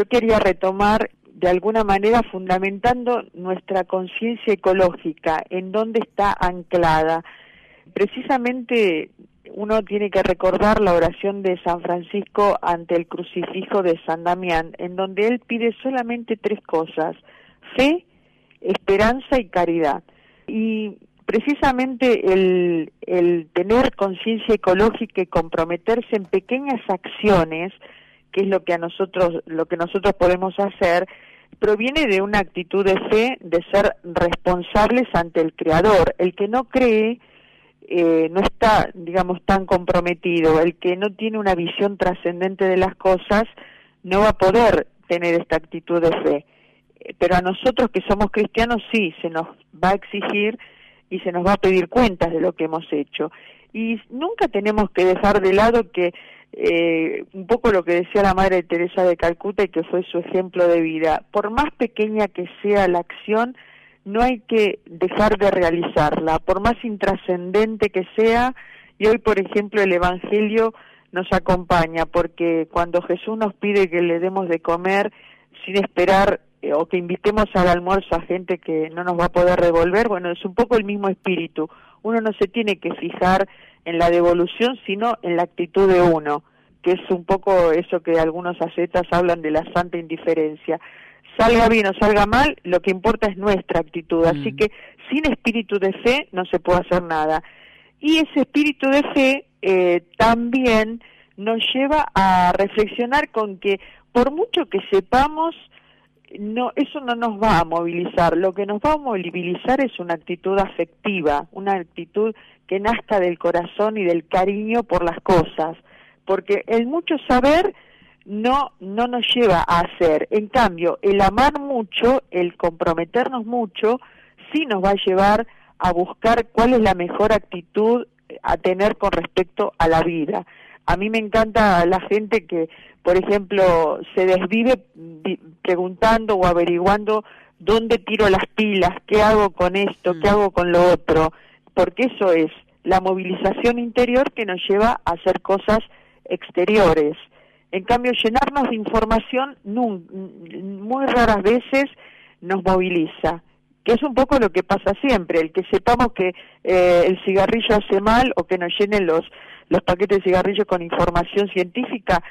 yo quería retomar de alguna manera fundamentando nuestra conciencia ecológica, en dónde está anclada. Precisamente uno tiene que recordar la oración de San Francisco ante el crucifijo de San Damián, en donde él pide solamente tres cosas, fe, esperanza y caridad. Y precisamente el, el tener conciencia ecológica y comprometerse en pequeñas acciones, que es lo que a nosotros, lo que nosotros podemos hacer, proviene de una actitud de fe, de ser responsables ante el Creador. El que no cree eh, no está, digamos, tan comprometido. El que no tiene una visión trascendente de las cosas no va a poder tener esta actitud de fe. Eh, pero a nosotros que somos cristianos sí, se nos va a exigir y se nos va a pedir cuentas de lo que hemos hecho. Y nunca tenemos que dejar de lado que eh, un poco lo que decía la Madre Teresa de Calcuta y que fue su ejemplo de vida, por más pequeña que sea la acción, no hay que dejar de realizarla, por más intrascendente que sea, y hoy, por ejemplo, el Evangelio nos acompaña, porque cuando Jesús nos pide que le demos de comer sin esperar eh, o que invitemos al almuerzo a gente que no nos va a poder devolver, bueno, es un poco el mismo espíritu. Uno no se tiene que fijar en la devolución, sino en la actitud de uno, que es un poco eso que algunos ascetas hablan de la santa indiferencia. Salga bien o salga mal, lo que importa es nuestra actitud. Así mm. que sin espíritu de fe no se puede hacer nada. Y ese espíritu de fe eh, también nos lleva a reflexionar con que por mucho que sepamos, no, eso no nos va a movilizar. Lo que nos va a movilizar es una actitud afectiva, una actitud que nazca del corazón y del cariño por las cosas, porque el mucho saber no no nos lleva a hacer. En cambio, el amar mucho, el comprometernos mucho, sí nos va a llevar a buscar cuál es la mejor actitud a tener con respecto a la vida. A mí me encanta la gente que, por ejemplo, se desvive preguntando o averiguando dónde tiro las pilas, qué hago con esto, qué mm. hago con lo otro porque eso es la movilización interior que nos lleva a hacer cosas exteriores. En cambio, llenarnos de información muy raras veces nos moviliza, que es un poco lo que pasa siempre, el que sepamos que eh, el cigarrillo hace mal o que nos llenen los, los paquetes de cigarrillos con información científica,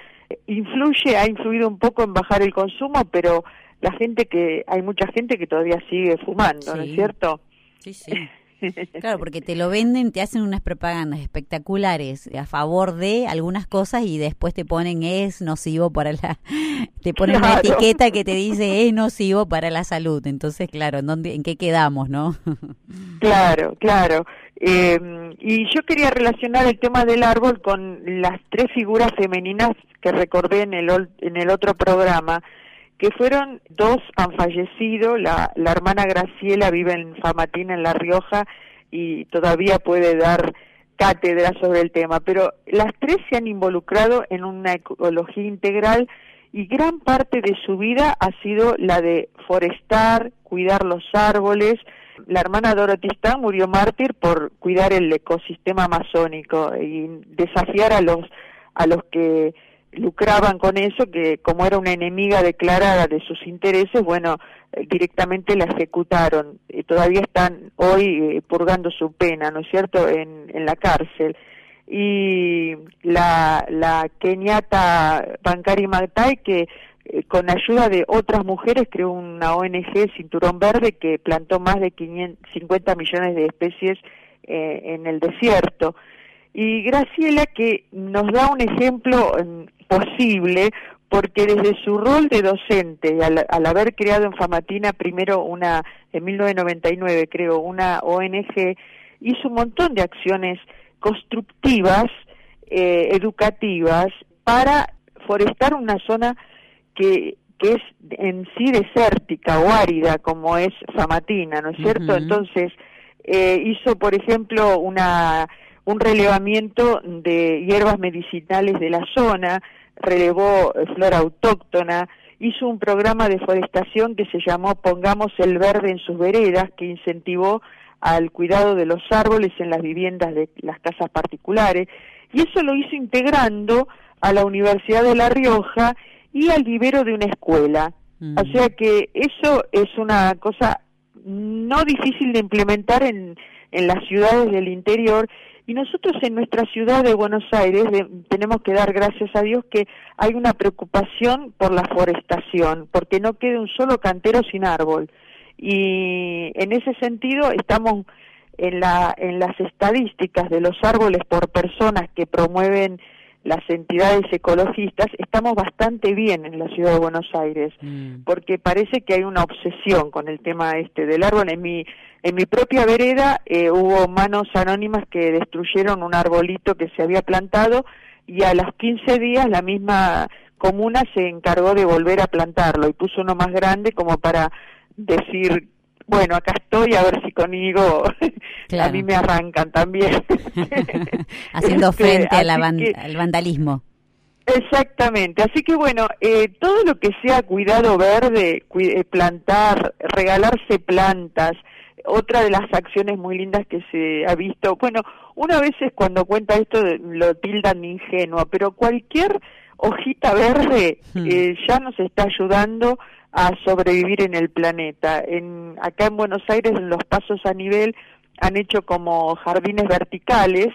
influye, ha influido un poco en bajar el consumo, pero la gente que, hay mucha gente que todavía sigue fumando, ¿no es cierto? Sí, sí. Claro, porque te lo venden, te hacen unas propagandas espectaculares a favor de algunas cosas y después te ponen es nocivo para la te ponen una etiqueta que te dice es nocivo para la salud. Entonces, claro, ¿en dónde en qué quedamos, no? Claro, claro. Eh, y yo quería relacionar el tema del árbol con las tres figuras femeninas que recordé en el en el otro programa que fueron dos han fallecido, la, la hermana Graciela vive en Famatina, en La Rioja, y todavía puede dar cátedra sobre el tema, pero las tres se han involucrado en una ecología integral y gran parte de su vida ha sido la de forestar, cuidar los árboles. La hermana Dorothy Stan murió mártir por cuidar el ecosistema amazónico y desafiar a los a los que lucraban con eso, que como era una enemiga declarada de sus intereses, bueno, eh, directamente la ejecutaron. y todavía están hoy eh, purgando su pena, ¿no es cierto?, en, en la cárcel. Y la, la keniata Bancari Magtai, que eh, con ayuda de otras mujeres creó una ONG Cinturón Verde que plantó más de 550 millones de especies en el desierto. Y Graciela que nos da un ejemplo posible porque desde su rol de docente, al, al, haber creado en Famatina primero una, en 1999 creo, una ONG, hizo un montón de acciones constructivas, eh, educativas, para forestar una zona que, que es en sí desértica o árida como es Famatina, ¿no es cierto? Entonces, eh, hizo, por ejemplo, una un relevamiento de hierbas medicinales de la zona, relevó eh, flora autóctona, hizo un programa de forestación que se llamó Pongamos el verde en sus veredas, que incentivó al cuidado de los árboles en las viviendas de las casas particulares, y eso lo hizo integrando a la Universidad de La Rioja y al vivero de una escuela. Mm. O sea que eso es una cosa no difícil de implementar en, en las ciudades del interior y nosotros en nuestra ciudad de Buenos Aires tenemos que dar gracias a Dios que hay una preocupación por la forestación, porque no quede un solo cantero sin árbol. Y en ese sentido estamos en, la, en las estadísticas de los árboles por personas que promueven las entidades ecologistas, estamos bastante bien en la ciudad de Buenos Aires, Mm. porque parece que hay una obsesión con el tema este del árbol. En mi, en mi propia vereda eh, hubo manos anónimas que destruyeron un arbolito que se había plantado y a los 15 días la misma comuna se encargó de volver a plantarlo y puso uno más grande como para decir bueno, acá estoy a ver si conmigo a mí me arrancan también. Haciendo Este, frente a la así van- que- al vandalismo. Exactamente, así que bueno, eh, todo lo que sea cuidado verde, eh, plantar, regalarse plantas, otra de las acciones muy lindas que se ha visto, bueno, una vez es cuando cuenta esto lo tildan de ingenuo, pero cualquier hojita verde Hmm. eh, ya nos está ayudando a sobrevivir en el planeta. En, acá en Buenos Aires, en los pasos a nivel, han hecho como jardines verticales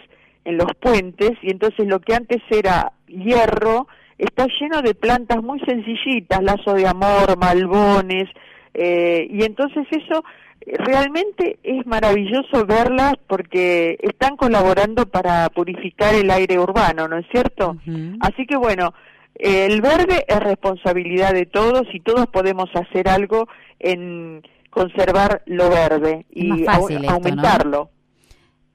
en los puentes y entonces lo que antes era hierro está lleno de plantas muy sencillitas, lazo de amor, malbones, eh, y entonces eso realmente es maravilloso verlas porque están colaborando para purificar el aire urbano, ¿no es cierto? Así que bueno, el verde es responsabilidad de todos y todos podemos hacer algo en conservar lo verde y aumentarlo.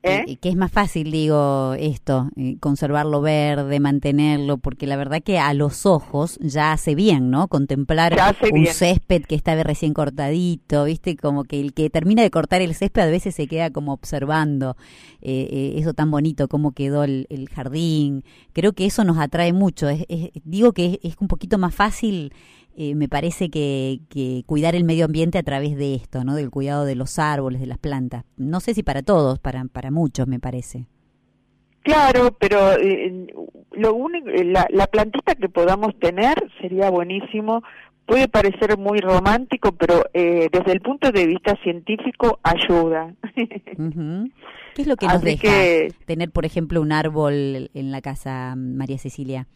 Eh, que es más fácil, digo, esto, eh, conservarlo verde, mantenerlo, porque la verdad que a los ojos ya hace bien, ¿no? Contemplar un bien. césped que está recién cortadito, ¿viste? Como que el que termina de cortar el césped a veces se queda como observando eh, eh, eso tan bonito, cómo quedó el, el jardín. Creo que eso nos atrae mucho. Es- es- digo que es, es un poquito más fácil eh, me parece que, que cuidar el medio ambiente a través de esto, ¿no? Del cuidado de los árboles, de las plantas. No sé si para todos, para, para muchos, me parece. Claro, pero eh, lo único, eh, la, la plantita que podamos tener sería buenísimo. Puede parecer muy romántico, pero eh, desde el punto de vista científico ayuda. ¿Qué es lo que nos Así deja que- tener, por ejemplo, un árbol en la casa, María Cecilia?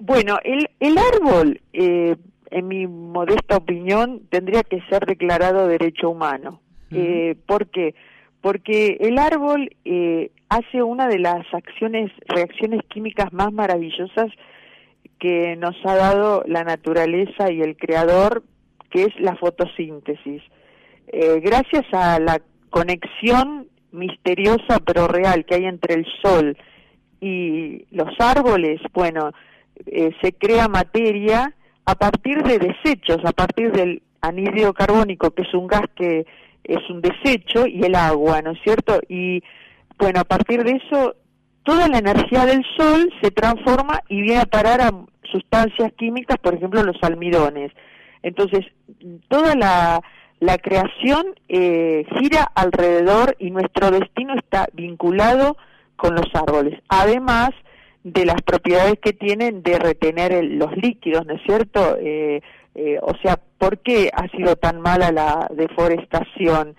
Bueno, el, el árbol, eh, en mi modesta opinión, tendría que ser declarado derecho humano. Ujú. Eh, ¿Por qué? Porque el árbol eh, hace una de las acciones, reacciones químicas más maravillosas que nos ha dado la naturaleza y el creador, que es la fotosíntesis. Eh, gracias a la conexión misteriosa pero real que hay entre el sol y los árboles, bueno, eh, se crea materia a partir de desechos, a partir del anhídrido carbónico, que es un gas que es un desecho, y el agua, ¿no es cierto? Y bueno, a partir de eso, toda la energía del sol se transforma y viene a parar a sustancias químicas, por ejemplo, los almidones. Entonces, toda la, la creación eh, gira alrededor y nuestro destino está vinculado con los árboles. Además de las propiedades que tienen de retener el- los líquidos, ¿no es cierto? Eh, eh, o sea, ¿por qué ha sido tan mala la deforestación?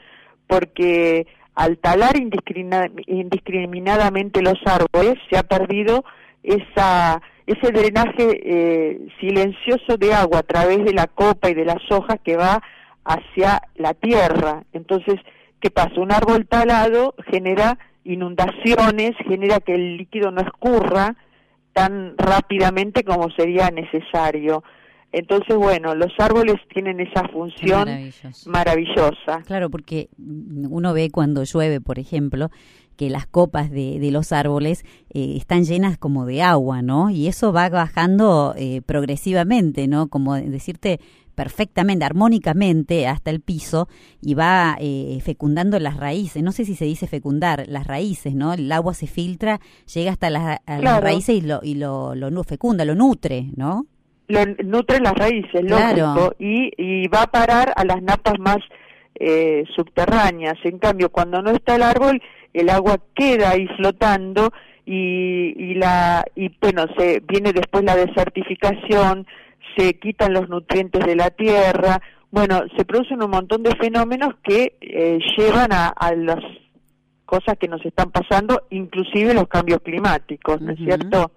Porque al talar indiscrimina- indiscriminadamente los árboles se ha perdido esa ese drenaje eh, silencioso de agua a través de la copa y de las hojas que va hacia la tierra. Entonces, ¿qué pasa? Un árbol talado genera inundaciones, genera que el líquido no escurra tan rápidamente como sería necesario. Entonces, bueno, los árboles tienen esa función maravillosa. Claro, porque uno ve cuando llueve, por ejemplo, que las copas de, de los árboles eh, están llenas como de agua, ¿no? Y eso va bajando eh, progresivamente, ¿no? Como decirte perfectamente, armónicamente hasta el piso y va eh, fecundando las raíces. No sé si se dice fecundar, las raíces, ¿no? El agua se filtra, llega hasta las, a las Claro. raíces y lo, y lo, fecunda, lo nutre, ¿no? lo nutre las raíces, Claro. lógico, y, y va a parar a las napas más eh, subterráneas. En cambio, cuando no está el árbol, el agua queda ahí flotando y, y la y bueno, se viene después la desertificación, se quitan los nutrientes de la tierra, bueno, se producen un montón de fenómenos que eh, llevan a, las cosas que nos están pasando, inclusive los cambios climáticos, ¿no es cierto?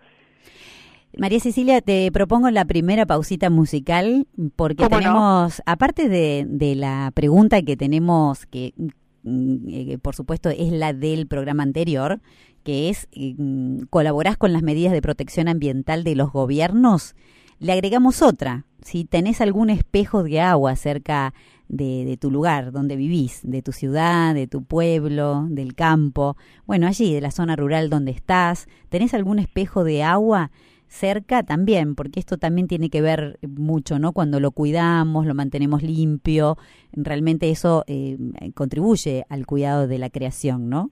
María Cecilia, te propongo la primera pausita musical porque tenemos, aparte de, de, la pregunta que tenemos, que mm, eh, por supuesto es la del programa anterior, que es, mm, ¿colaborás con las medidas de protección ambiental de los gobiernos? Le agregamos otra, si tenés algún espejo de agua cerca de, de, tu lugar, donde vivís, de tu ciudad, de tu pueblo, del campo, bueno, allí, de la zona rural donde estás, ¿tenés algún espejo de agua? cerca también, porque esto también tiene que ver mucho, ¿no? Cuando lo cuidamos, lo mantenemos limpio, realmente eso eh, contribuye al cuidado de la creación, ¿no?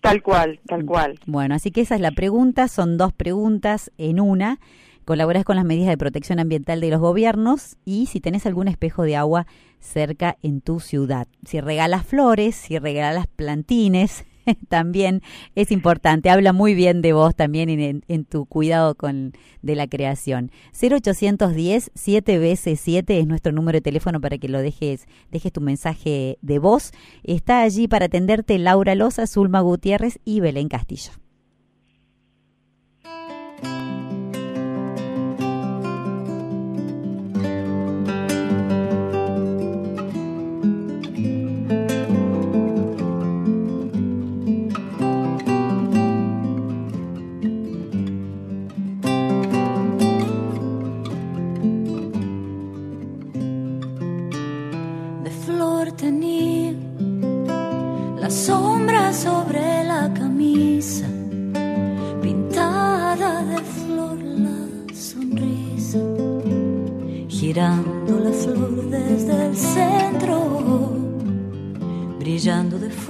Tal cual, tal cual. Bueno, así que esa es la pregunta, son dos preguntas en una. Colaboras con las medidas de protección ambiental de los gobiernos y si tenés algún espejo de agua cerca en tu ciudad. Si regalas flores, si regalas plantines, también es importante. Habla muy bien de vos también en, en, tu cuidado con de la creación. 0810 7 veces 7 es nuestro número de teléfono para que lo dejes, dejes tu mensaje de voz. Está allí para atenderte Laura Loza, Zulma Gutiérrez y Belén Castillo.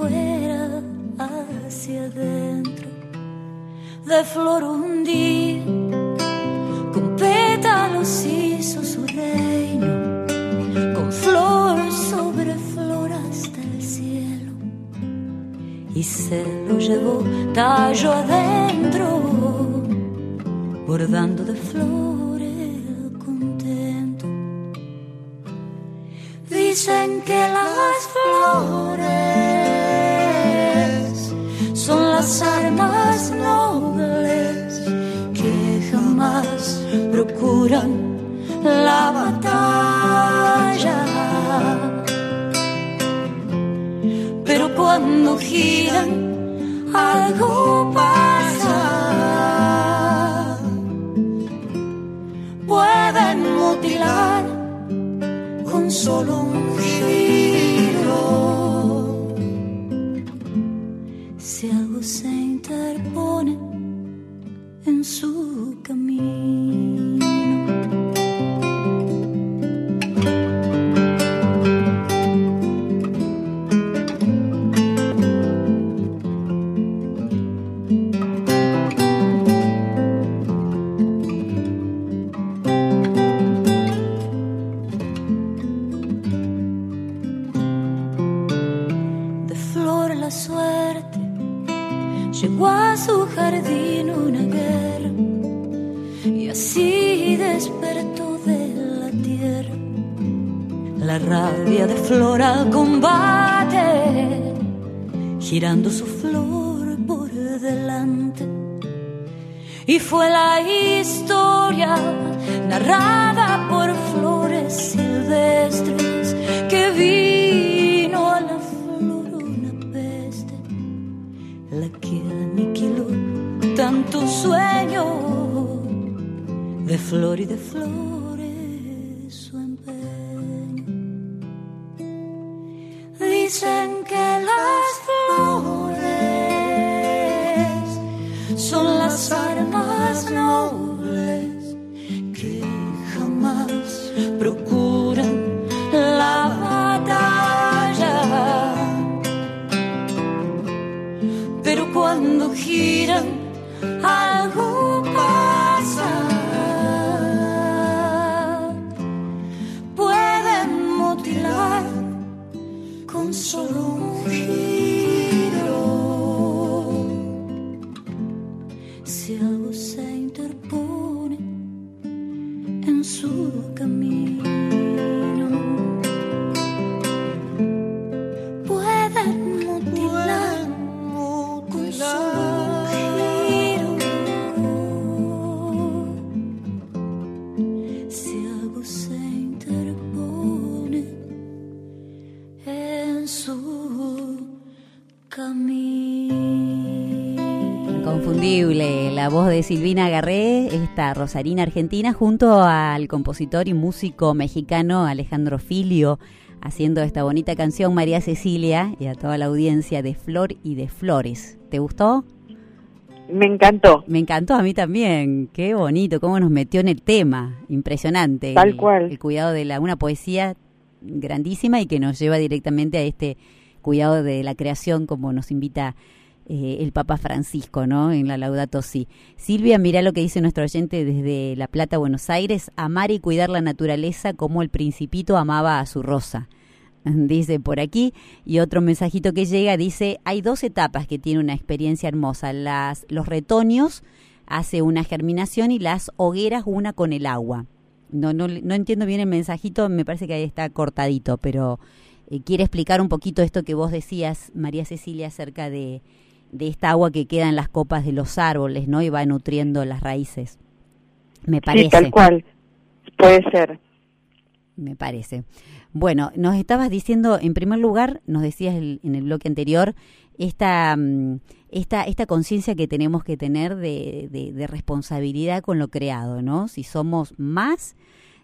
Brillando de fuera hacia adentro, de flor un día, con pétalos hizo su reino, con flor sobre flor hasta el cielo, y se lo llevó tallo adentro, bordando de flor dicen que las flores las armas nobles que jamás procuran la batalla. Pero cuando giran, algo pasa. Pueden mutilar con solo un se interpone en su camino. Girando su flor por delante. Y fue la historia narrada por flores silvestres que vino a la flor una peste, la que aniquiló tanto sueño de flor y de flores su empeño. Dicen su la voz de Silvina Garré, esta rosarina argentina, junto al compositor y músico mexicano Alejandro Filio, haciendo esta bonita canción María Cecilia y a toda la audiencia de Flor y de Flores. ¿Te gustó? Me encantó. Me encantó a mí también. Qué bonito, cómo nos metió en el tema. Impresionante. Tal cual. El cuidado de la, una poesía grandísima y que nos lleva directamente a este cuidado de la creación como nos invita eh, el Papa Francisco, ¿no? En la Laudato Si. Silvia, mira lo que dice nuestro oyente desde La Plata, Buenos Aires, amar y cuidar la naturaleza como el principito amaba a su rosa. Dice por aquí, y otro mensajito que llega dice, hay dos etapas que tiene una experiencia hermosa, las, los retoños hace una germinación y las hogueras una con el agua. No, no, no entiendo bien el mensajito, me parece que ahí está cortadito, pero eh, quiere explicar un poquito esto que vos decías, María Cecilia, acerca de, de esta agua que queda en las copas de los árboles, ¿no? Y va nutriendo las raíces. Me parece. Sí, tal cual. Puede ser. Me parece. Bueno, nos estabas diciendo, en primer lugar, nos decías en el bloque anterior, esta, mm, esta, esta conciencia que tenemos que tener de, de, de, responsabilidad con lo creado, ¿no? Si somos más,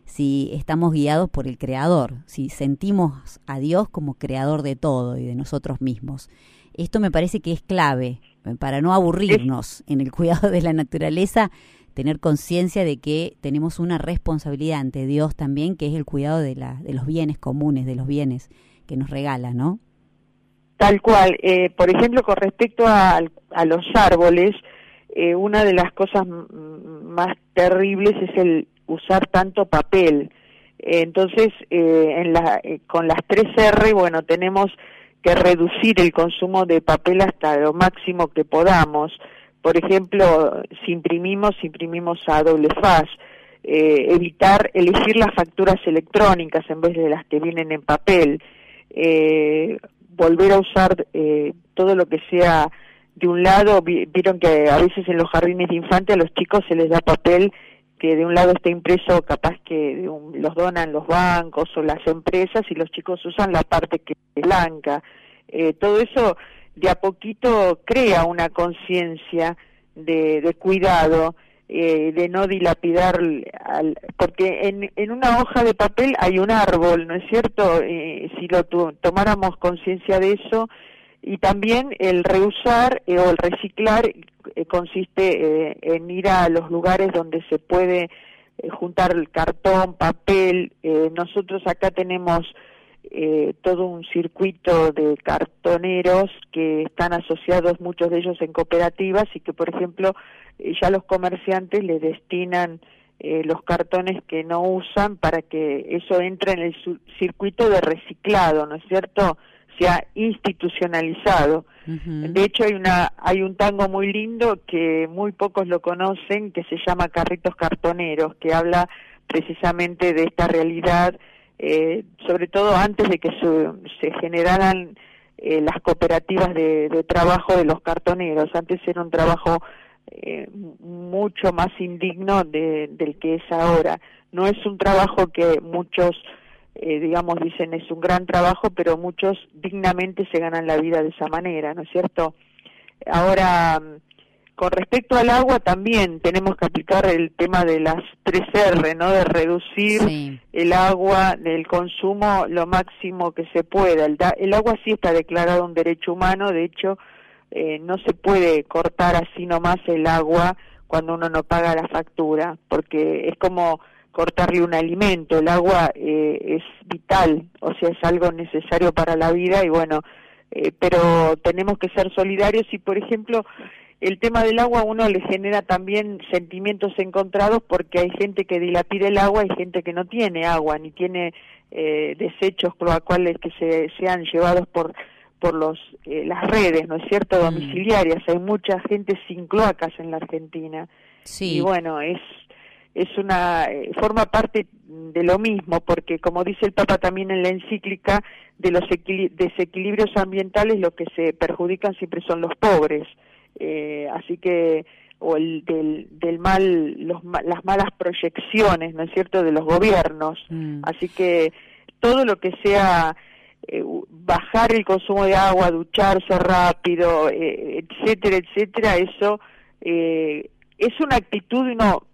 si estamos guiados por el Creador, si sentimos a Dios como creador de todo y de nosotros mismos. Esto me parece que es clave eh, para no aburrirnos en el cuidado de la naturaleza, tener conciencia de que tenemos una responsabilidad ante Dios también, que es el cuidado de, la, de los bienes comunes, de los bienes que nos regala, ¿no? Tal cual. Eh, por ejemplo, con respecto a, a los árboles, eh, una de las cosas más terribles es el usar tanto papel. entonces, eh, en la, eh, con las 3R, bueno, tenemos que reducir el consumo de papel hasta lo máximo que podamos. Por ejemplo, si imprimimos, imprimimos a doble faz. Eh, evitar elegir las facturas electrónicas en vez de las que vienen en papel. Eh, volver a usar eh, todo lo que sea de un lado, vieron que a veces en los jardines de infantes a los chicos se les da papel que de un lado está impreso, capaz que un, los donan los bancos o las empresas y los chicos usan la parte que blanca. Eh, todo eso de a poquito crea una conciencia de, de, cuidado, eh, de no dilapidar, al, porque en, en, una hoja de papel hay un árbol, ¿no es cierto? Eh, si lo tomáramos conciencia de eso, y también el reusar eh, o el reciclar eh, consiste eh, en ir a los lugares donde se puede eh, juntar el cartón, papel. nosotros acá tenemos todo un circuito de cartoneros que están asociados muchos de ellos en cooperativas y que por ejemplo ya los comerciantes le destinan los cartones que no usan para que eso entre en el circuito de reciclado, ¿no es cierto? Se ha institucionalizado. Uh -huh. De hecho hay una hay un tango muy lindo que muy pocos lo conocen que se llama Carritos Cartoneros que habla precisamente de esta realidad eh, sobre todo antes de que su, se generaran eh, las cooperativas de, de, trabajo de los cartoneros. Antes era un trabajo eh, mucho más indigno de, del que es ahora. No es un trabajo que muchos eh, digamos, dicen es un gran trabajo, pero muchos dignamente se ganan la vida de esa manera, ¿no es cierto? Ahora, con respecto al agua también tenemos que aplicar el tema de las tres R, ¿no? De reducir sí. el agua, del consumo lo máximo que se pueda. El, el, agua sí está declarado un derecho humano, de hecho, eh, no se puede cortar así nomás el agua cuando uno no paga la factura, porque es como cortarle un alimento. El agua eh, es vital, o sea, es algo necesario para la vida y bueno, eh, pero tenemos que ser solidarios y, por ejemplo, el tema del agua a uno le genera también sentimientos encontrados porque hay gente que dilapida el agua y gente que no tiene agua ni tiene eh, desechos cloacales que se sean llevados por por los eh, las redes, ¿no es cierto? Domiciliarias. Hay mucha gente sin cloacas en la Argentina. Sí. Y bueno, es es una eh, forma parte de lo mismo porque como dice el Papa también en la encíclica de los desequilibrios ambientales lo que se perjudican siempre son los pobres. Eh, así que o el del, del mal los, las malas proyecciones no es cierto de los gobiernos. Mm. así que todo lo que sea eh, bajar el consumo de agua ducharse rápido eh, etcétera etcétera eso eh, es una actitud, no,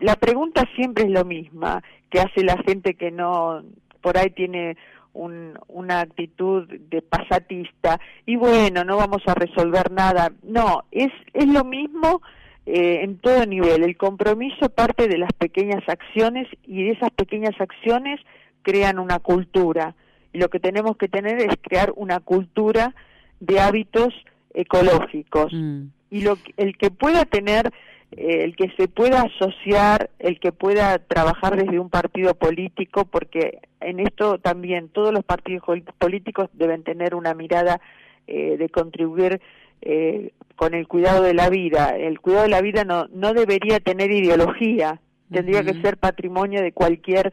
la pregunta siempre es lo misma que hace la gente que no, por ahí tiene una actitud de pasatista y bueno, no vamos a resolver nada. No, es, es lo mismo eh, en todo nivel. El compromiso parte de las pequeñas acciones y de esas pequeñas acciones crean una cultura. Y lo que tenemos que tener es crear una cultura de hábitos ecológicos. Mm. Y lo, el que pueda tener el que se pueda asociar, el que pueda trabajar desde un partido político, porque en esto también todos los partidos políticos deben tener una mirada eh, de contribuir eh, con el cuidado de la vida. El cuidado de la vida no, no debería tener ideología, tendría que ser patrimonio de cualquier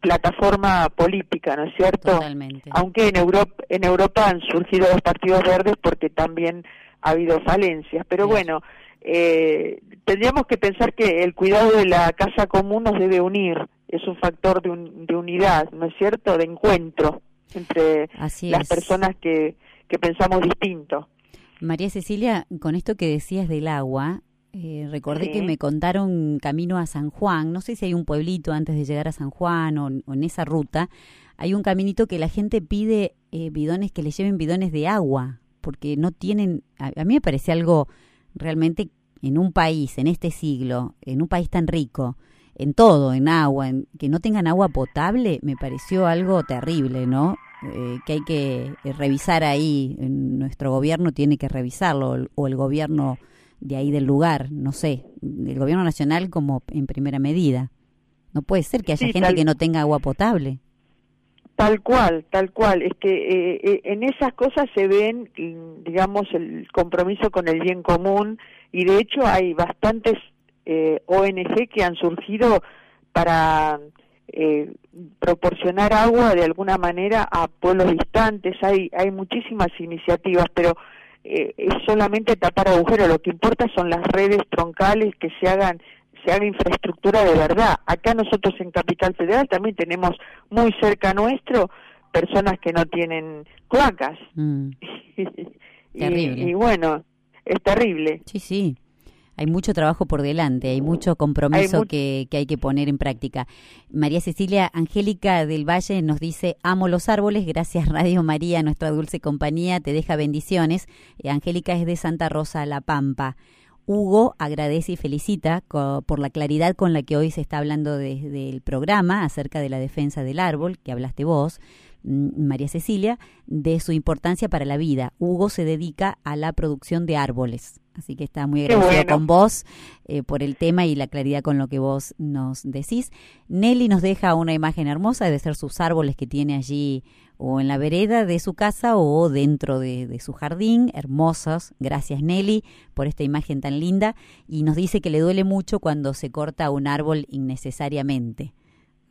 plataforma política, ¿no es cierto? Totalmente. Aunque en Europa, en Europa han surgido los partidos verdes porque también ha habido falencias, pero bueno, eh, tendríamos que pensar que el cuidado de la casa común nos debe unir, es un factor de, unidad, ¿no es cierto?, de encuentro entre las personas que, que pensamos distinto. María Cecilia, con esto que decías del agua, eh, recordé que me contaron camino a San Juan, no sé si hay un pueblito antes de llegar a San Juan o, en esa ruta, hay un caminito que la gente pide eh, bidones, que le lleven bidones de agua, porque no tienen, a, a mí me parece algo realmente en un país, en este siglo, en un país tan rico, en todo, en agua, en, que no tengan agua potable, me pareció algo terrible, ¿no? Eh, que hay que eh, revisar ahí, nuestro gobierno tiene que revisarlo, o el gobierno de ahí del lugar, no sé, el gobierno nacional como en primera medida. No puede ser que haya gente que no tenga agua potable. Tal cual, tal cual. Es que eh, eh, en esas cosas se ven, digamos, el compromiso con el bien común y de hecho hay bastantes eh, ONG que han surgido para eh, proporcionar agua de alguna manera a pueblos distantes. Hay, hay muchísimas iniciativas, pero es solamente tapar agujeros. Lo que importa son las redes troncales que se hagan se haga infraestructura de verdad. Acá nosotros en Capital Federal también tenemos muy cerca nuestro personas que no tienen cloacas. Mm. y, bueno, es terrible. Sí, sí. Hay mucho trabajo por delante, hay mucho compromiso que, que, hay que poner en práctica. María Cecilia Angélica del Valle nos dice, amo los árboles, gracias Radio María, nuestra dulce compañía, te deja bendiciones. Eh, Angélica es de Santa Rosa, La Pampa. Hugo agradece y felicita por la claridad con la que hoy se está hablando desde el programa acerca de la defensa del árbol, que hablaste vos, María Cecilia, de su importancia para la vida. Hugo se dedica a la producción de árboles, así que está muy agradecido con vos eh, por el tema y la claridad con lo que vos nos decís. Nelly nos deja una imagen hermosa, de ser sus árboles que tiene allí o en la vereda de su casa o dentro de, su jardín, hermosos. Gracias Nelly por esta imagen tan linda y nos dice que le duele mucho cuando se corta un árbol innecesariamente.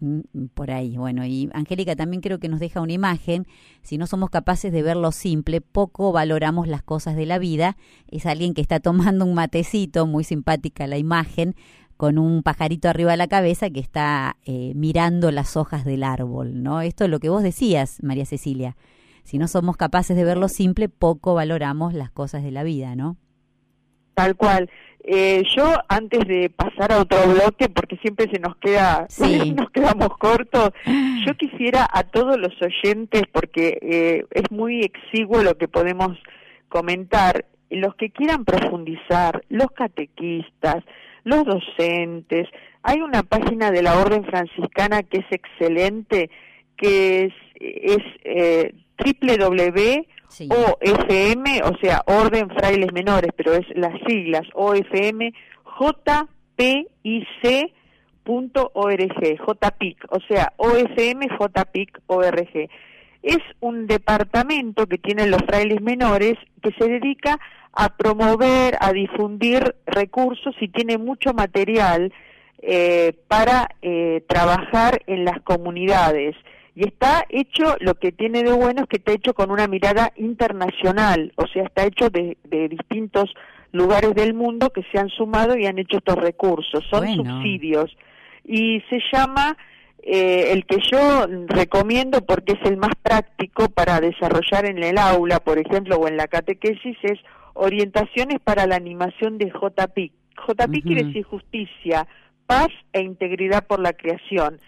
Mm, por ahí, bueno, y Angélica también creo que nos deja una imagen, si no somos capaces de ver lo simple, poco valoramos las cosas de la vida, es alguien que está tomando un matecito, muy simpática la imagen, con un pajarito arriba de la cabeza que está eh, mirando las hojas del árbol, ¿no? Esto es lo que vos decías, María Cecilia. Si no somos capaces de ver lo simple, poco valoramos las cosas de la vida, ¿no? Tal cual. Eh, yo antes de pasar a otro bloque, porque siempre se nos queda, nos quedamos cortos, yo quisiera a todos los oyentes, porque eh, es muy exiguo lo que podemos comentar, los que quieran profundizar, los catequistas, los docentes. Hay una página de la Orden Franciscana que es excelente, que es, es eh, www.ofm, o sea, Orden Frailes Menores, pero es las siglas OFM JPIC.org, JPIC, o sea, OFM JPIC.org. Es un departamento que tienen los frailes menores que se dedica a promover, a difundir recursos y tiene mucho material eh, para eh, trabajar en las comunidades. Y está hecho, lo que tiene de bueno es que está hecho con una mirada internacional, o sea, está hecho de, distintos lugares del mundo que se han sumado y han hecho estos recursos, son subsidios. Y se llama, eh, el que yo recomiendo porque es el más práctico para desarrollar en el aula, por ejemplo, o en la catequesis, es orientaciones para la animación de JPIC, JP quiere decir justicia, paz e integridad por la creación.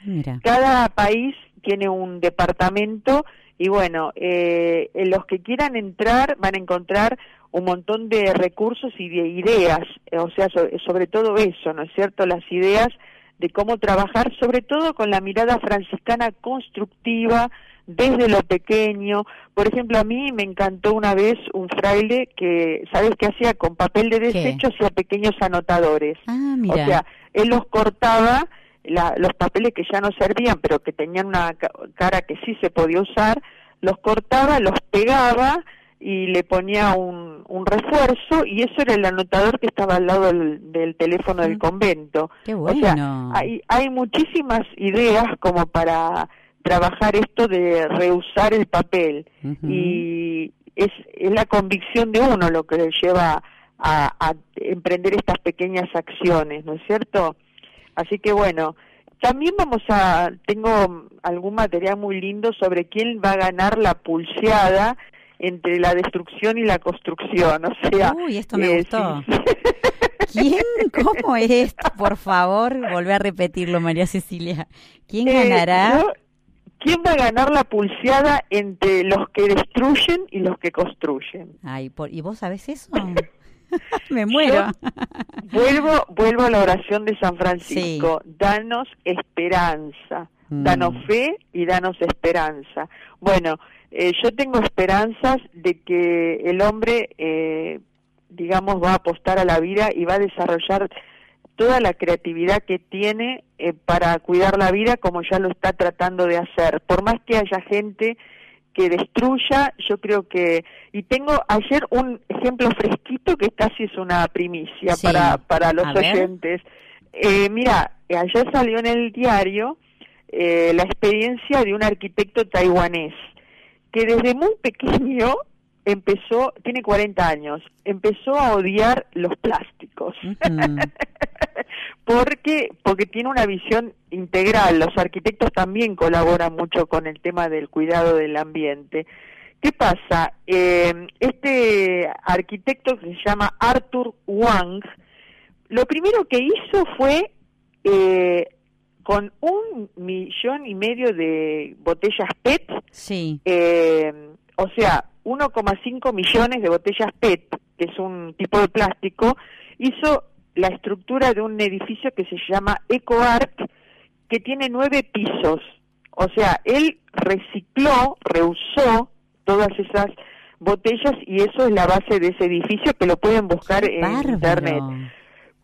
Cada país tiene un departamento y bueno, eh, los que quieran entrar van a encontrar un montón de recursos y de ideas, o sea, sobre todo eso, ¿no es cierto? Las ideas de cómo trabajar, sobre todo con la mirada franciscana constructiva, desde lo pequeño. Por ejemplo, a mí me encantó una vez un fraile que, ¿sabes qué hacía? Con papel de desecho hacía pequeños anotadores. Ah, o sea, él los cortaba, los papeles que ya no servían, pero que tenían una cara que sí se podía usar, los cortaba, los pegaba y le ponía un, un refuerzo y eso era el anotador que estaba al lado del, teléfono del convento. Qué bueno. hay, hay muchísimas ideas como para trabajar esto de reusar el papel y es, es, la convicción de uno lo que le lleva a, a, emprender estas pequeñas acciones, ¿no es cierto? Así que bueno, también vamos a, tengo algún material muy lindo sobre quién va a ganar la pulseada entre la destrucción y la construcción, o sea... Uy, esto me eh, gustó. ¿Quién? ¿Cómo es esto? Por favor, volvé a repetirlo, María Cecilia. ¿Quién eh, ganará? ¿Quién va a ganar la pulseada entre los que destruyen y los que construyen? Ay, ¿y vos sabés eso? Me muero. vuelvo, vuelvo a la oración de San Francisco. Danos esperanza. Mm. Danos fe y danos esperanza. Bueno, eh, yo tengo esperanzas de que el hombre, eh, digamos, va a apostar a la vida y va a desarrollar toda la creatividad que tiene eh, para cuidar la vida como ya lo está tratando de hacer. Por más que haya gente que destruya, yo creo que... Y tengo ayer un ejemplo fresquito que casi es una primicia para, para los oyentes. Eh, mira, ayer salió en el diario eh, la experiencia de un arquitecto taiwanés que desde muy pequeño empezó, tiene 40 años, empezó a odiar los plásticos. porque porque tiene una visión integral. Los arquitectos también colaboran mucho con el tema del cuidado del ambiente. ¿Qué pasa? Eh, este arquitecto que se llama Arthur Wang, lo primero que hizo fue eh, con un millón y medio de botellas PET, sí. Eh, o sea, 1,5 millones de botellas PET, que es un tipo de plástico, hizo la estructura de un edificio que se llama EcoArt, que tiene nueve pisos. O sea, él recicló, reusó todas esas botellas y eso es la base de ese edificio que lo pueden buscar en internet.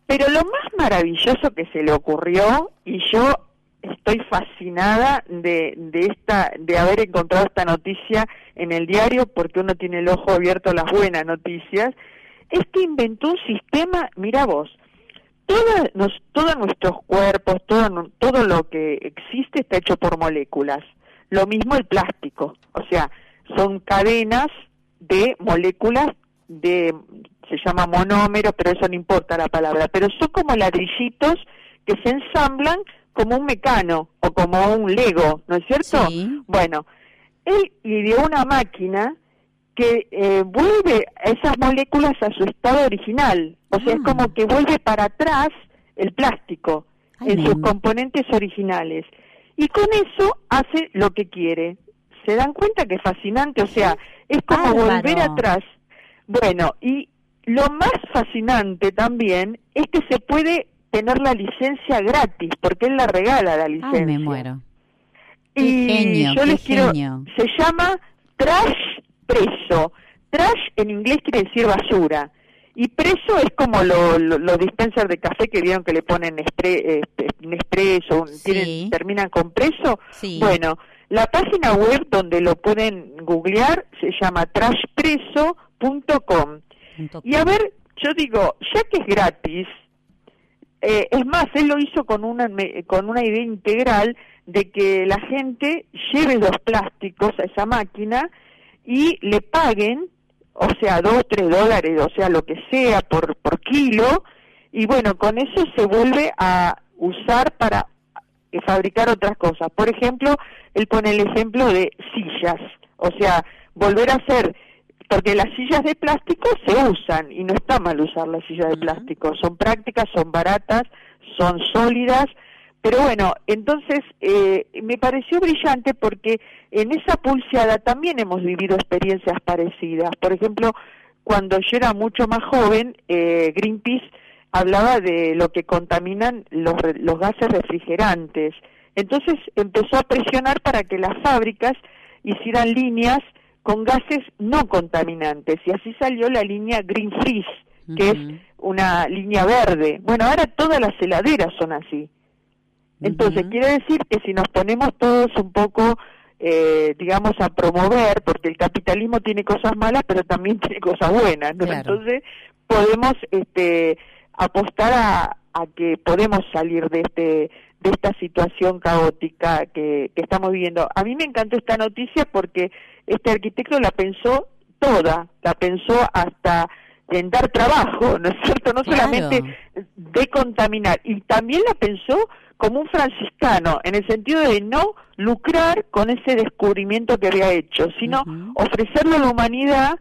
Pero lo más maravilloso que se le ocurrió, y yo estoy fascinada de, de esta, de haber encontrado esta noticia en el diario, porque uno tiene el ojo abierto a las buenas noticias, es que inventó un sistema, mira vos, nos, todos nuestros cuerpos, todo, todo lo que existe está hecho por moléculas. Lo mismo el plástico, o sea, son cadenas de moléculas de, se llama monómero, pero eso no importa la palabra, pero son como ladrillitos que se ensamblan como un mecano o como un Lego, ¿no es cierto? Bueno, él ideó una máquina que eh, vuelve esas moléculas a su estado original. O sea, es ah. como que vuelve para atrás el plástico en sus componentes originales. Y con eso hace lo que quiere. ¿Se dan cuenta que es fascinante? O sea, es como volver atrás. Bueno, y lo más fascinante también es que se puede tener la licencia gratis, porque él la regala la licencia. me muero. y yo les quiero, se llama Trash preso. Trash en inglés quiere decir basura. Y preso es como los lo, dispensers de café que vieron que le ponen este, expreso, terminan con preso. Bueno, la página web donde lo pueden googlear se llama trashpreso.com. Y a ver, yo digo, ya que es gratis, eh, es más, él lo hizo con una, con una idea integral de que la gente lleve los plásticos a esa máquina y le paguen, o sea, dos, tres dólares, o sea, lo que sea por, por kilo, y bueno, con eso se vuelve a usar para fabricar otras cosas. Por ejemplo, él pone el ejemplo de sillas, o sea, volver a hacer porque las sillas de plástico se usan y no está mal usar las sillas de plástico, son prácticas, son baratas, son sólidas, pero bueno, entonces eh, me pareció brillante porque en esa pulseada también hemos vivido experiencias parecidas. Por ejemplo, cuando yo era mucho más joven, eh, Greenpeace hablaba de lo que contaminan los, los gases refrigerantes. Entonces empezó a presionar para que las fábricas hicieran líneas con gases no contaminantes y así salió la línea Green Freeze, que es una línea verde. Bueno, ahora todas las heladeras son así. Entonces, quiere decir que si nos ponemos todos un poco, eh, digamos, a promover, porque el capitalismo tiene cosas malas, pero también tiene cosas buenas, Entonces, podemos este, apostar a, a que podemos salir de este de esta situación caótica que, que estamos viviendo. A mí me encantó esta noticia porque este arquitecto la pensó toda, la pensó hasta en dar trabajo, ¿no es cierto? No solamente de contaminar, y también la pensó como un franciscano, en el sentido de no lucrar con ese descubrimiento que había hecho, sino ofrecerlo a la humanidad,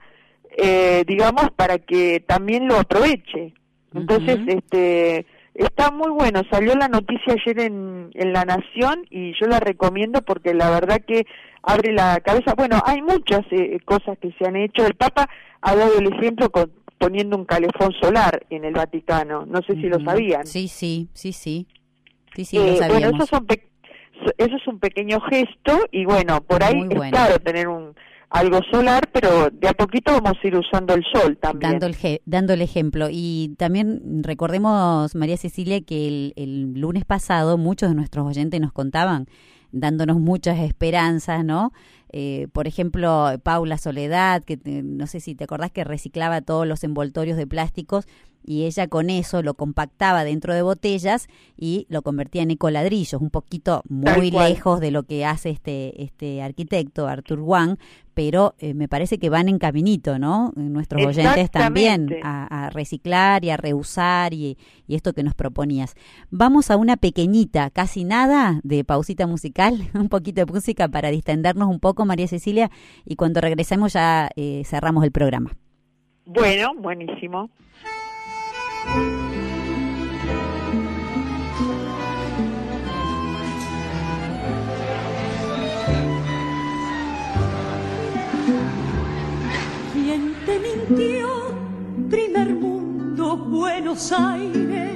eh, digamos, para que también lo aproveche. Entonces, este Está muy bueno, salió la noticia ayer en, en La Nación y yo la recomiendo porque la verdad que abre la cabeza. Bueno, hay muchas eh, cosas que se han hecho. El Papa ha dado el ejemplo con, poniendo un calefón solar en el Vaticano. No sé si lo sabían. Sí, sí, sí, sí. Sí, sí, lo sabíamos. Bueno, eso, eso es un pequeño gesto y bueno, por ahí es claro tener un algo solar, pero de a poquito vamos a ir usando el sol también. Dando el, dando el ejemplo. Y también recordemos, María Cecilia, que el, el lunes pasado muchos de nuestros oyentes nos contaban, dándonos muchas esperanzas, ¿no? Eh, por ejemplo, Paula Soledad, que no sé si te acordás que reciclaba todos los envoltorios de plásticos y ella con eso lo compactaba dentro de botellas y lo convertía en ecoladrillos, un poquito muy lejos de lo que hace este, este arquitecto, Arthur Wang, pero eh, me parece que van en caminito, ¿no? Nuestros oyentes también a, reciclar y a reusar y, y, esto que nos proponías. Vamos a una pequeñita, casi nada, de pausita musical, un poquito de música para distendernos un poco, María Cecilia, y cuando regresemos ya eh, cerramos el programa. Bueno, buenísimo. ¿Quién te mintió? Primer mundo, Buenos Aires,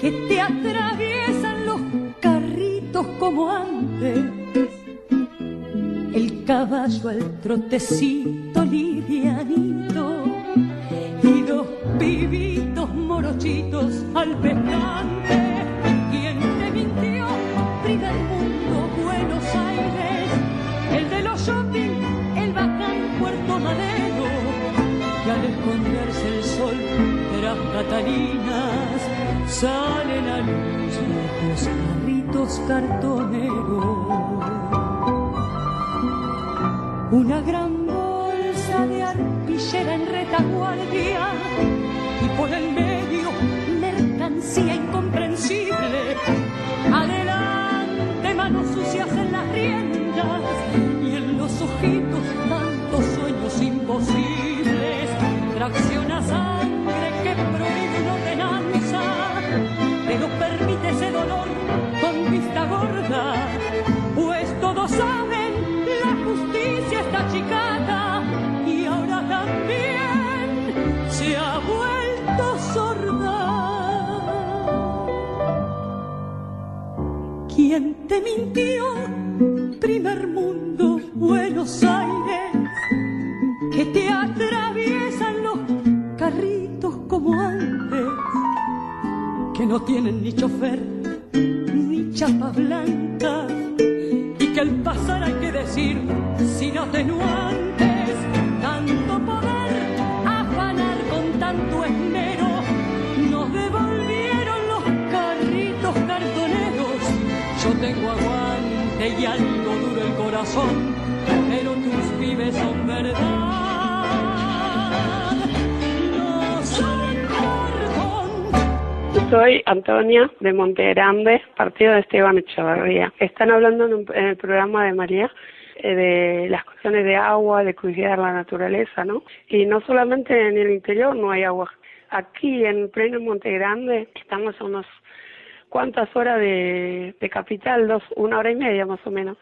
que te atraviesan los carritos como antes. El caballo al trotecito livianito pibitos morochitos al pescante. ¿Quién te mintió? Primer mundo, Buenos Aires, el de los shopping, el bacán Puerto Madero, que al esconderse el sol de las Catalinas salen a luz los carritos cartoneros. Una gran de arpillera en retaguardia por el medio mercancía incomprensible. Adelante, manos sucias en las riendas y en los ojitos ¿Quién te mintió? Primer mundo, Buenos Aires, que te atraviesan los carritos como antes, que no tienen ni chofer ni chapa blanca, y que al pasar hay que decir sin atenuantes, tengo aguante y algo duro el corazón, pero tus pibes son verdad. Soy Antonia de Monte Grande, partido de Esteban Echevarría. Están hablando en, un- en el programa de María eh, de las cuestiones de agua, de cuidar la naturaleza, ¿no? Y no solamente en el interior no hay agua. Aquí en pleno Monte Grande estamos a unos cuantas horas de, capital, dos, una hora y media más o menos.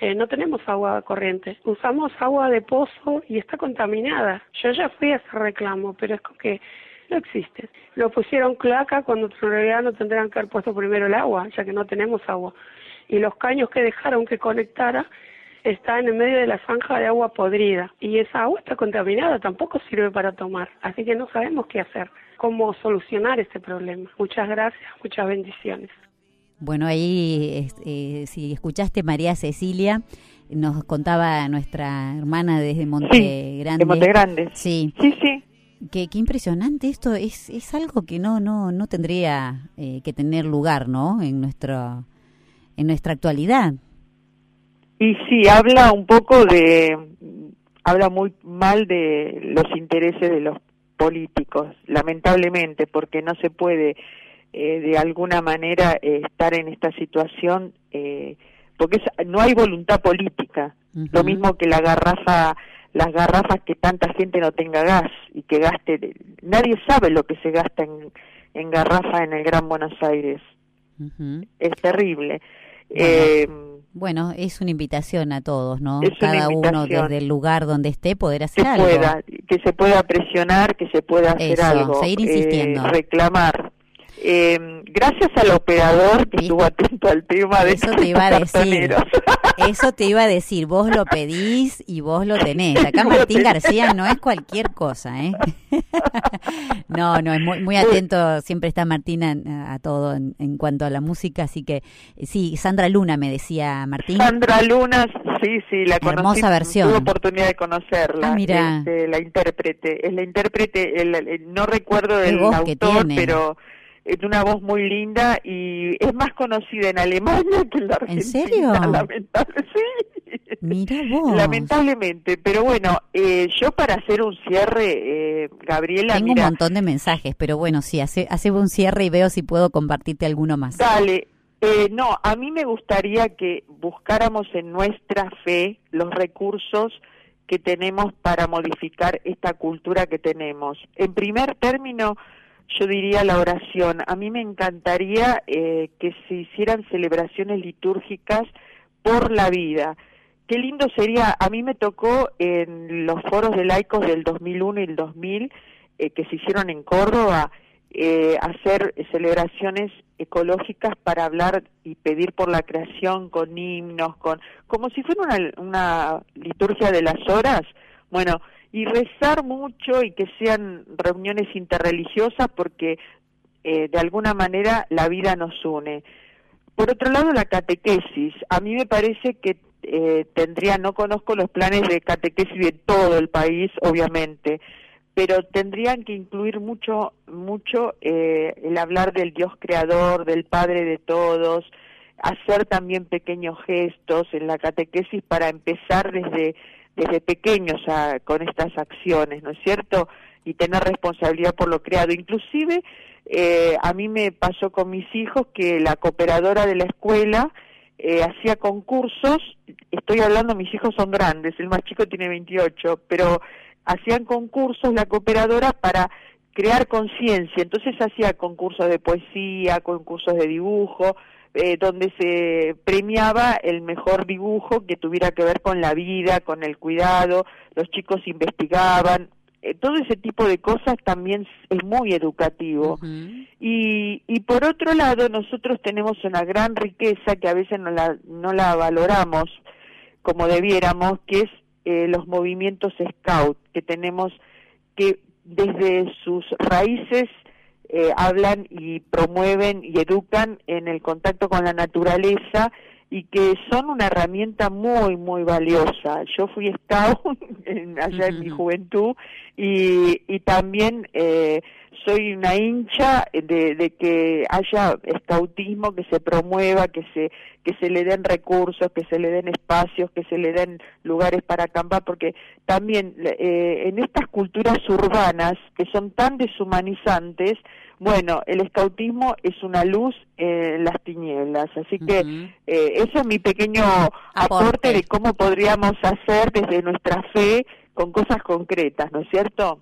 Eh, no tenemos agua corriente. Usamos agua de pozo y está contaminada. Yo ya fui a ese reclamo, pero es que no existe. Lo pusieron cloaca cuando en realidad no tendrían que haber puesto primero el agua, ya que no tenemos agua. Y los caños que dejaron que conectara están en medio de la zanja de agua podrida. Y esa agua está contaminada, tampoco sirve para tomar. Así que no sabemos qué hacer, cómo solucionar este problema. Muchas gracias, muchas bendiciones. Bueno, ahí, eh, si escuchaste María Cecilia, nos contaba nuestra hermana desde Monte Grande. De Monte Grande. Sí. Sí, sí. Qué, qué impresionante esto. Es, es algo que no, no, no tendría eh, que tener lugar, ¿no? En nuestro, en nuestra actualidad. Y sí, habla un poco de, habla muy mal de los intereses de los políticos, lamentablemente, porque no se puede eh, de alguna manera eh, estar en esta situación eh, porque no hay voluntad política. Lo mismo que la garrafa las garrafas que tanta gente no tenga gas y que gaste nadie sabe lo que se gasta en, en garrafa en el Gran Buenos Aires. Es terrible. Bueno, es una invitación a todos, ¿no? Cada uno desde el lugar donde esté poder hacer que algo. Pueda, que se pueda presionar, que se pueda hacer algo. Seguir insistiendo. reclamar. Eh, gracias al operador que estuvo atento al tema de eso te iba a decir. eso te iba a decir. Vos lo pedís y vos lo tenés. Acá Martín García no es cualquier cosa eh no no es muy, muy atento. Siempre está Martín a, todo en, cuanto a la música. Así que sí Sandra Luna me decía Martín. Sandra Luna sí sí la conocí. Hermosa versión. tuve oportunidad de conocerla. Ah, mira. Este, la intérprete es la intérprete el, no recuerdo el autor pero es una voz muy linda y es más conocida en Alemania que en la Argentina. ¿En serio? Lamentable, sí. Mira vos. Lamentablemente, pero bueno, eh, yo para hacer un cierre, eh, Gabriela. Tengo un montón de mensajes, pero bueno, sí, hace, hace un cierre y veo si puedo compartirte alguno más. Dale. Eh, no, a mí me gustaría que buscáramos en nuestra fe los recursos que tenemos para modificar esta cultura que tenemos. En primer término, yo diría la oración. A mí me encantaría eh, que se hicieran celebraciones litúrgicas por la vida. Qué lindo sería, a mí me tocó en los foros de laicos del 2001 y el 2000, eh, que se hicieron en Córdoba, eh, hacer celebraciones ecológicas para hablar y pedir por la creación con himnos, con como si fuera una, una liturgia de las horas. Bueno, y rezar mucho y que sean reuniones interreligiosas porque eh, de alguna manera la vida nos une. Por otro lado, la catequesis. A mí me parece que eh, tendría, no conozco los planes de catequesis de todo el país, obviamente, pero tendrían que incluir mucho, mucho eh, el hablar del Dios creador, del Padre de todos, hacer también pequeños gestos en la catequesis para empezar desde desde pequeños con estas acciones, ¿no es cierto? Y tener responsabilidad por lo creado. Inclusive, eh, a mí me pasó con mis hijos que la cooperadora de la escuela eh, hacía concursos, estoy hablando, mis hijos son grandes, el más chico tiene 28, pero hacían concursos la cooperadora para crear conciencia, entonces hacía concursos de poesía, concursos de dibujo, eh, donde se premiaba el mejor dibujo que tuviera que ver con la vida, con el cuidado, los chicos investigaban, eh, todo ese tipo de cosas también es muy educativo. y, y por otro lado, nosotros tenemos una gran riqueza que a veces no la, no la valoramos como debiéramos, que es eh, los movimientos scout, que tenemos que desde sus raíces eh, hablan y promueven y educan en el contacto con la naturaleza y que son una herramienta muy, muy valiosa. Yo fui scout allá en mi juventud y, y también eh, soy una hincha de, de, que haya escautismo, que se promueva, que se que se le den recursos, que se le den espacios, que se le den lugares para acampar, porque también eh, en estas culturas urbanas que son tan deshumanizantes, bueno, el escautismo es una luz en las tinieblas, así que eh, eso es mi pequeño aporte de cómo podríamos hacer desde nuestra fe con cosas concretas, ¿no es cierto?